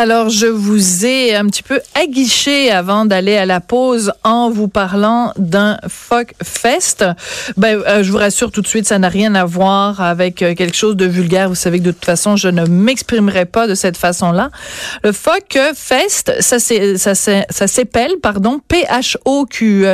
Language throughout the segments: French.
Alors, je vous ai un petit peu aguiché avant d'aller à la pause en vous parlant d'un Fuck Fest. Ben, euh, je vous rassure tout de suite, ça n'a rien à voir avec euh, quelque chose de vulgaire. Vous savez que de toute façon, je ne m'exprimerai pas de cette façon-là. Le Fuck Fest, ça c'est s'appelle pardon P H O Q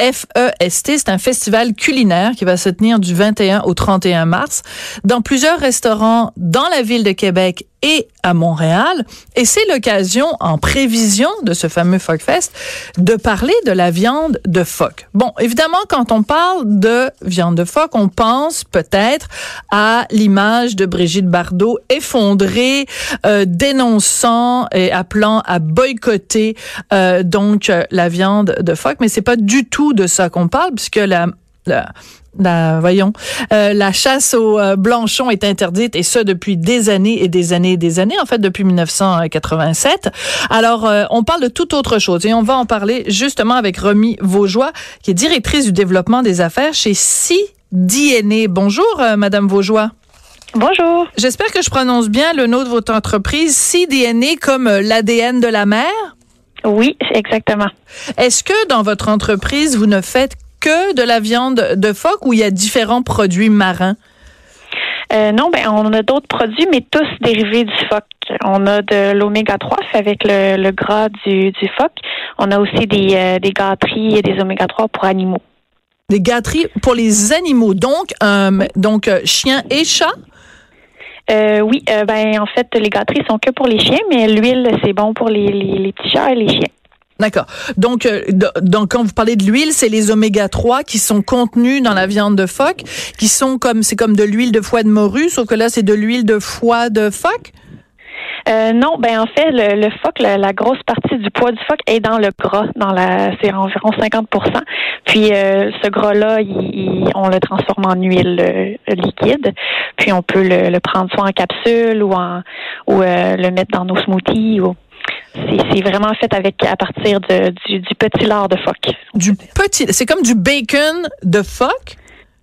F E S T. C'est un festival culinaire qui va se tenir du 21 au 31 mars dans plusieurs restaurants dans la ville de Québec et à Montréal. Et c'est l'occasion, en prévision de ce fameux Fest, de parler de la viande de phoque. Bon, évidemment, quand on parle de viande de phoque, on pense peut-être à l'image de Brigitte Bardot effondrée, euh, dénonçant et appelant à boycotter euh, donc la viande de phoque. Mais c'est pas du tout de ça qu'on parle, puisque la, la la, voyons, euh, la chasse au euh, blanchon est interdite et ce depuis des années et des années et des années, en fait depuis 1987. Alors, euh, on parle de toute autre chose et on va en parler justement avec Romy Vaugeois, qui est directrice du développement des affaires chez CDNA. Bonjour, Madame Vaugeois. Bonjour. J'espère que je prononce bien le nom de votre entreprise, CDNA comme l'ADN de la mer? Oui, exactement. Est-ce que dans votre entreprise, vous ne faites que de la viande de phoque ou il y a différents produits marins? Euh, non, ben on a d'autres produits, mais tous dérivés du phoque. On a de l'oméga 3 fait avec le, gras du, du, phoque. On a aussi des, euh, des gâteries et des oméga 3 pour animaux. Des gâteries pour les animaux, donc euh, donc chiens et chats? Oui, ben en fait les gâteries sont que pour les chiens, mais l'huile c'est bon pour les, les, les petits chats et les chiens. D'accord. Donc, euh, donc, quand vous parlez de l'huile, c'est les oméga 3 qui sont contenus dans la viande de phoque, qui sont comme, c'est comme de l'huile de foie de morue, sauf que là, c'est de l'huile de foie de phoque? Euh, non, ben en fait, le, le phoque, la, grosse partie du poids du phoque est dans le gras, dans la, c'est environ 50 Puis euh, ce gras-là, on le transforme en huile euh, liquide. Puis on peut le, le, prendre soit en capsule ou en ou le mettre dans nos smoothies ou c'est vraiment fait avec à partir de, du, du petit lard de phoque. Du petit, c'est comme du bacon de phoque?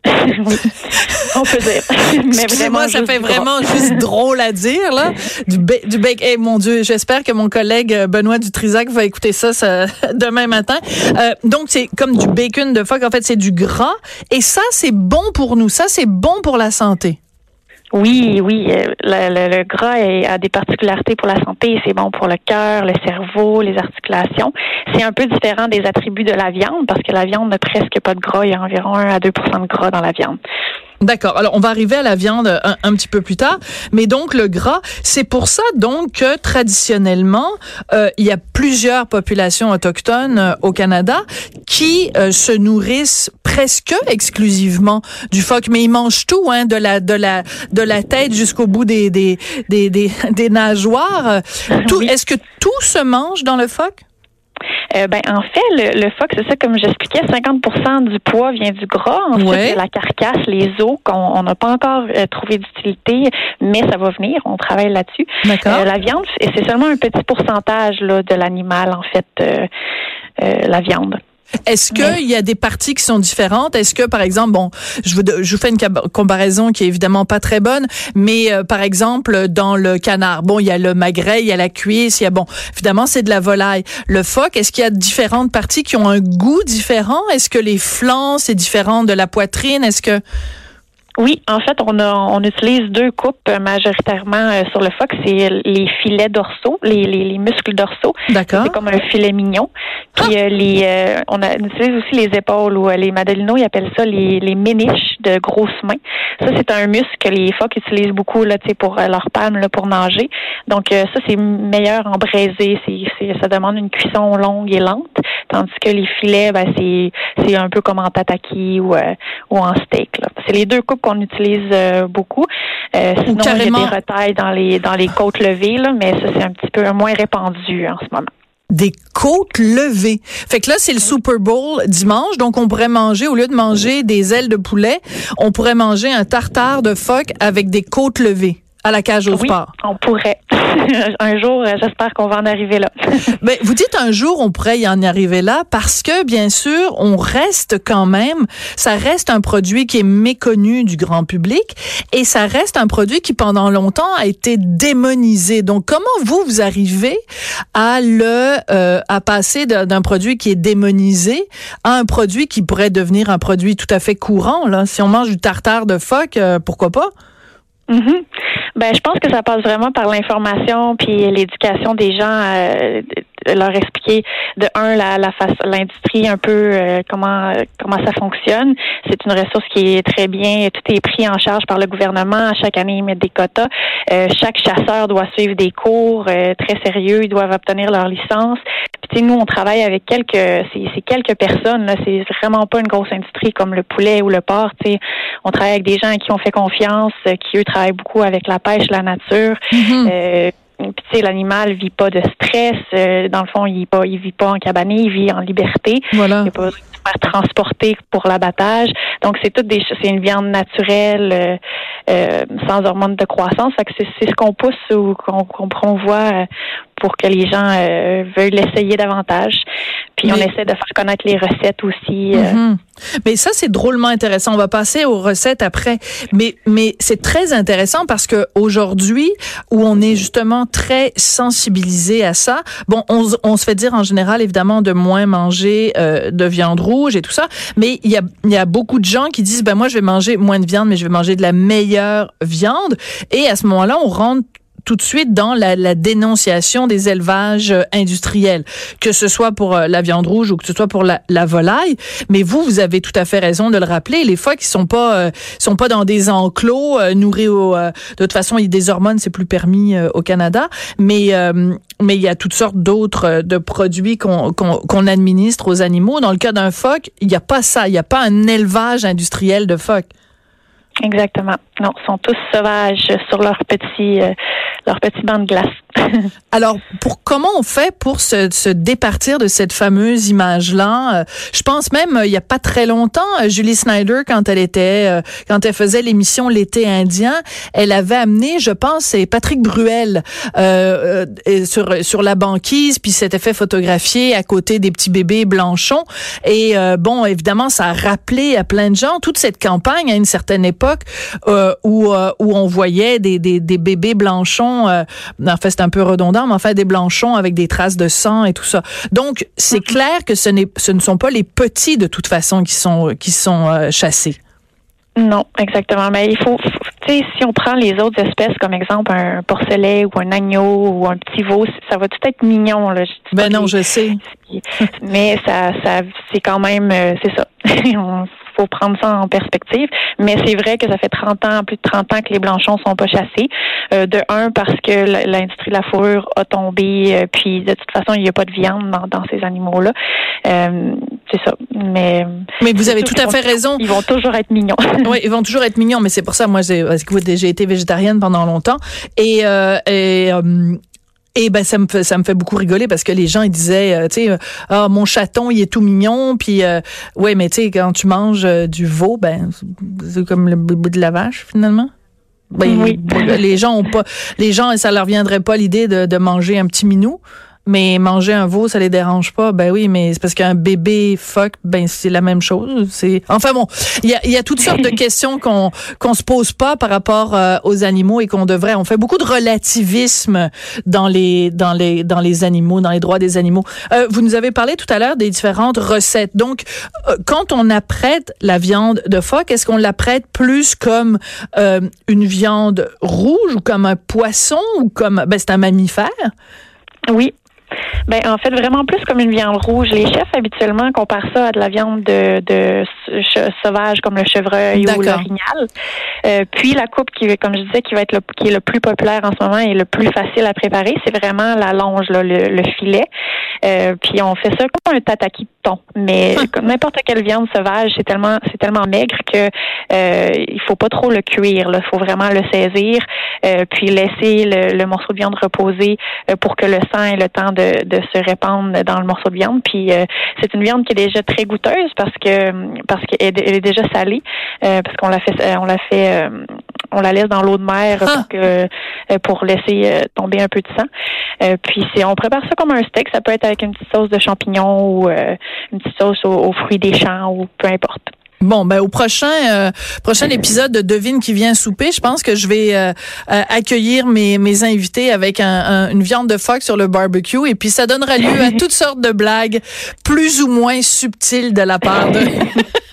on peut dire. Mais moi, ça fait vraiment juste drôle à dire là. Du, du bacon. Eh mon Dieu, j'espère que mon collègue euh, Benoît Dutrisac va écouter ça, ça demain matin. Euh, donc c'est comme du bacon de phoque. En fait, c'est du gras et ça, c'est bon pour nous. Ça, c'est bon pour la santé. Oui, oui. Euh, le, le, gras a des particularités pour la santé. C'est bon pour le cœur, le cerveau, les articulations. C'est un peu différent des attributs de la viande parce que la viande n'a presque pas de gras. Il y a environ 1 à 2% de gras dans la viande. D'accord. Alors, on va arriver à la viande un, un, petit peu plus tard, mais donc le gras, c'est pour ça donc que traditionnellement, euh, il y a plusieurs populations autochtones euh, au Canada qui euh, se nourrissent presque exclusivement du phoque, mais ils mangent tout, hein, de la de la de la tête jusqu'au bout des des des des, des nageoires. Tout. Est-ce que tout se mange dans le phoque? Euh, ben, en fait, le, le phoque, c'est ça, comme j'expliquais, 50% du poids vient du gras. Ensuite, la carcasse, les os, qu'on n'a pas encore euh, trouvé d'utilité, mais ça va venir. On travaille là-dessus. Euh, la viande, c'est seulement un petit pourcentage là, de l'animal, en fait, la viande. Est-ce qu'il y a des parties qui sont différentes? Est-ce que, par exemple, bon, je vous, je vous fais une comparaison qui est évidemment pas très bonne, mais euh, par exemple, dans le canard, bon, il y a le magret, il y a la cuisse, il y a, bon, évidemment, c'est de la volaille. Le phoque, est-ce qu'il y a différentes parties qui ont un goût différent? Est-ce que les flancs, c'est différent de la poitrine? Est-ce que... Oui, en fait, on a on utilise deux coupes majoritairement euh, sur le phoque. C'est les filets dorsaux, les, les, les muscles dorsaux. D'accord. C'est comme un filet mignon. Puis euh, les euh, on, a, on utilise aussi les épaules ou euh, les Madelinos, ils appellent ça les, les méniches de grosses mains. Ça, c'est un muscle que les phoques utilisent beaucoup là, tu sais, pour euh, leur palme là, pour nager. Donc euh, ça, c'est meilleur en braisé. C'est, ça demande une cuisson longue et lente. Tandis que les filets, ben, c'est, c'est un peu comme en tataki ou, euh, ou en steak. C'est les deux coupes qu'on utilise euh, beaucoup. Euh, sinon, il y a carrément- des retailles dans les dans les côtes levées, là, mais ça, c'est un petit peu moins répandu en ce moment. Des côtes levées. Fait que là, c'est le Super Bowl dimanche, donc on pourrait manger, au lieu de manger des ailes de poulet, on pourrait manger un tartare de phoque avec des côtes levées à la cage au Oui, sport. on pourrait. un jour, euh, j'espère qu'on va en arriver là. Ben, vous dites un jour on pourrait y en arriver là parce que bien sûr on reste quand même, ça reste un produit qui est méconnu du grand public et ça reste un produit qui pendant longtemps a été démonisé. Donc comment vous vous arrivez à le euh, à passer d'un d'un produit qui est démonisé à un produit qui pourrait devenir un produit tout à fait courant là? Si on mange du tartare de phoque, euh, pourquoi pas? Mhm. Ben, je pense que ça passe vraiment par l'information puis l'éducation des gens, euh, leur expliquer de un la, la face, l'industrie un peu euh, comment comment ça fonctionne. C'est une ressource qui est très bien, tout est pris en charge par le gouvernement. Chaque année, ils mettent des quotas. Euh, chaque chasseur doit suivre des cours euh, très sérieux. Ils doivent obtenir leur licence. Puis, nous, on travaille avec quelques, c'est, c'est quelques personnes. Là, c'est vraiment pas une grosse industrie comme le poulet ou le porc. Tu sais, on travaille avec des gens à qui on fait confiance, euh, qui eux travaillent beaucoup avec la pêche, la nature. Euh, puis, tu sais, l'animal vit pas de stress. Euh, dans le fond, il pas, il vit pas en cabané, il vit en liberté. Voilà. Il a pas besoin de se faire transporter pour l'abattage. Donc, c'est toutes des c'est une viande naturelle, euh, euh, sans hormones de croissance. Fait que c'est, c'est ce qu'on pousse ou qu'on, qu'on promouvoit euh, pour que les gens euh, veuillent l'essayer davantage. Puis on essaie de faire connaître les recettes aussi. euh, Mhm. Mais ça, c'est drôlement intéressant. On va passer aux recettes après. Mais, mais c'est très intéressant parce que aujourd'hui, où on est justement très sensibilisé à ça, bon, on, on se fait dire en général, évidemment, de moins manger euh, de viande rouge et tout ça. Mais il y a, il y a beaucoup de gens qui disent, ben moi, je vais manger moins de viande, mais je vais manger de la meilleure viande. Et à ce moment-là, on rentre tout de suite dans la, la dénonciation des élevages euh, industriels, que ce soit pour euh, la viande rouge ou que ce soit pour la, la volaille. Mais vous, vous avez tout à fait raison de le rappeler. Les fois qui sont pas euh, sont pas dans des enclos euh, nourris au. euh, de toute façon, il y a des hormones, c'est plus permis au Canada. Mais mais il y a toutes sortes d'autres de produits qu'on qu'on qu'on administre aux animaux. Dans le cas d'un phoque, il n'y a pas ça. Il n'y a pas un élevage industriel de phoques. Exactement. Non, ils sont tous sauvages sur leur petit leur petit banc de glace. Alors, pour comment on fait pour se, se départir de cette fameuse image-là? Euh, Je pense même euh, il y a pas très longtemps, euh, Julie Snyder, quand elle était, quand elle faisait l'émission L'été indien, elle avait amené, je pense, c'est Patrick Bruel euh, sur sur la banquise, puis s'était fait photographier à côté des petits bébés blanchons. Et bon, évidemment, ça a rappelé à plein de gens toute cette campagne à une certaine époque où où on voyait des des, des bébés blanchons. En fait, un peu redondant, mais en fait, des blanchons avec des traces de sang et tout ça. Donc, c'est clair que ce, n'est, ce ne sont pas les petits, de toute façon, qui sont, qui sont euh, chassés. Non, exactement. Mais il faut, sais, si on prend les autres espèces comme exemple un porcelet ou un agneau ou un petit veau, ça va tout être mignon là? Je dis Ben non, je sais. mais ça, ça, c'est quand même, euh, c'est ça. Faut prendre ça en perspective. Mais c'est vrai que ça fait 30 ans, plus de 30 ans que les blanchons sont pas chassés. Euh, de un, parce que l'industrie de la fourrure a tombé, euh, puis de toute façon, il n'y a pas de viande dans, dans ces animaux-là. Euh, c'est ça. Mais, Mais vous avez tout à fait vont- raison. Ils vont toujours être mignons. Oui, ils vont toujours être mignons, mais c'est pour ça, moi, j'ai, j'ai été végétarienne pendant longtemps. Et, euh, et, euh, et ben ça me fait ça me fait beaucoup rigoler parce que les gens ils disaient euh, tu sais ah mon chaton il est tout mignon puis euh, ouais mais tu sais quand tu manges euh, du veau ben c'est comme le bébé de la vache finalement ben, Oui. les gens ont pas les gens ça leur viendrait pas l'idée de, de manger un petit minou mais manger un veau, ça les dérange pas. Ben oui, mais c'est parce qu'un bébé phoque, ben c'est la même chose. C'est enfin bon, il y a, y a toutes sortes de questions qu'on qu'on se pose pas par rapport euh, aux animaux et qu'on devrait. On fait beaucoup de relativisme dans les dans les dans les animaux, dans les droits des animaux. Euh, vous nous avez parlé tout à l'heure des différentes recettes. Donc, euh, quand on apprête la viande de phoque, est-ce qu'on l'apprête plus comme euh, une viande rouge ou comme un poisson ou comme ben c'est un mammifère? Oui, ben, en fait, vraiment plus comme une viande rouge. Les chefs, habituellement, comparent ça à de la viande de, de sauvage comme le chevreuil ou l'orignal. Euh, puis, la coupe, qui, comme je disais, qui va être le, qui est le plus populaire en ce moment et le plus facile à préparer, c'est vraiment la longe, là, le, filet. Euh, puis, on fait ça comme un tataki thon. Mais hum. comme n'importe quelle viande sauvage, c'est tellement, c'est tellement maigre que euh, il faut pas trop le cuire. Il faut vraiment le saisir, euh, puis laisser le, le, morceau de viande reposer euh, pour que le sang ait le temps de, de se répandre dans le morceau de viande. Puis euh, c'est une viande qui est déjà très goûteuse parce que parce qu'elle est déjà salée, euh, parce qu'on la fait on la fait on la laisse dans l'eau de mer pour ah! que pour laisser tomber un peu de sang. puis c'est on prépare ça comme un steak. Ça peut être avec une petite sauce de champignons ou une petite sauce aux fruits des champs ou peu importe. Bon, ben au prochain euh, prochain épisode de Devine qui vient souper, je pense que je vais euh, euh, accueillir mes, mes invités avec un, une viande de phoque sur le barbecue et puis ça donnera lieu à toutes sortes de blagues plus ou moins subtiles de la part de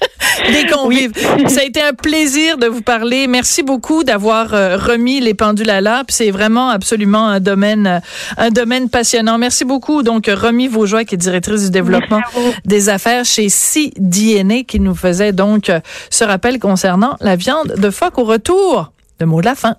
des convives. Ça a été un plaisir de vous parler. Merci beaucoup d'avoir euh, remis les pendules à l'heure. C'est vraiment absolument un domaine, euh, un domaine passionnant. Merci beaucoup. Donc, Remis Vaujoie, qui est directrice du développement des affaires chez CDNA, qui nous faisait donc euh, ce rappel concernant la viande de phoque au retour. Le mot de la fin.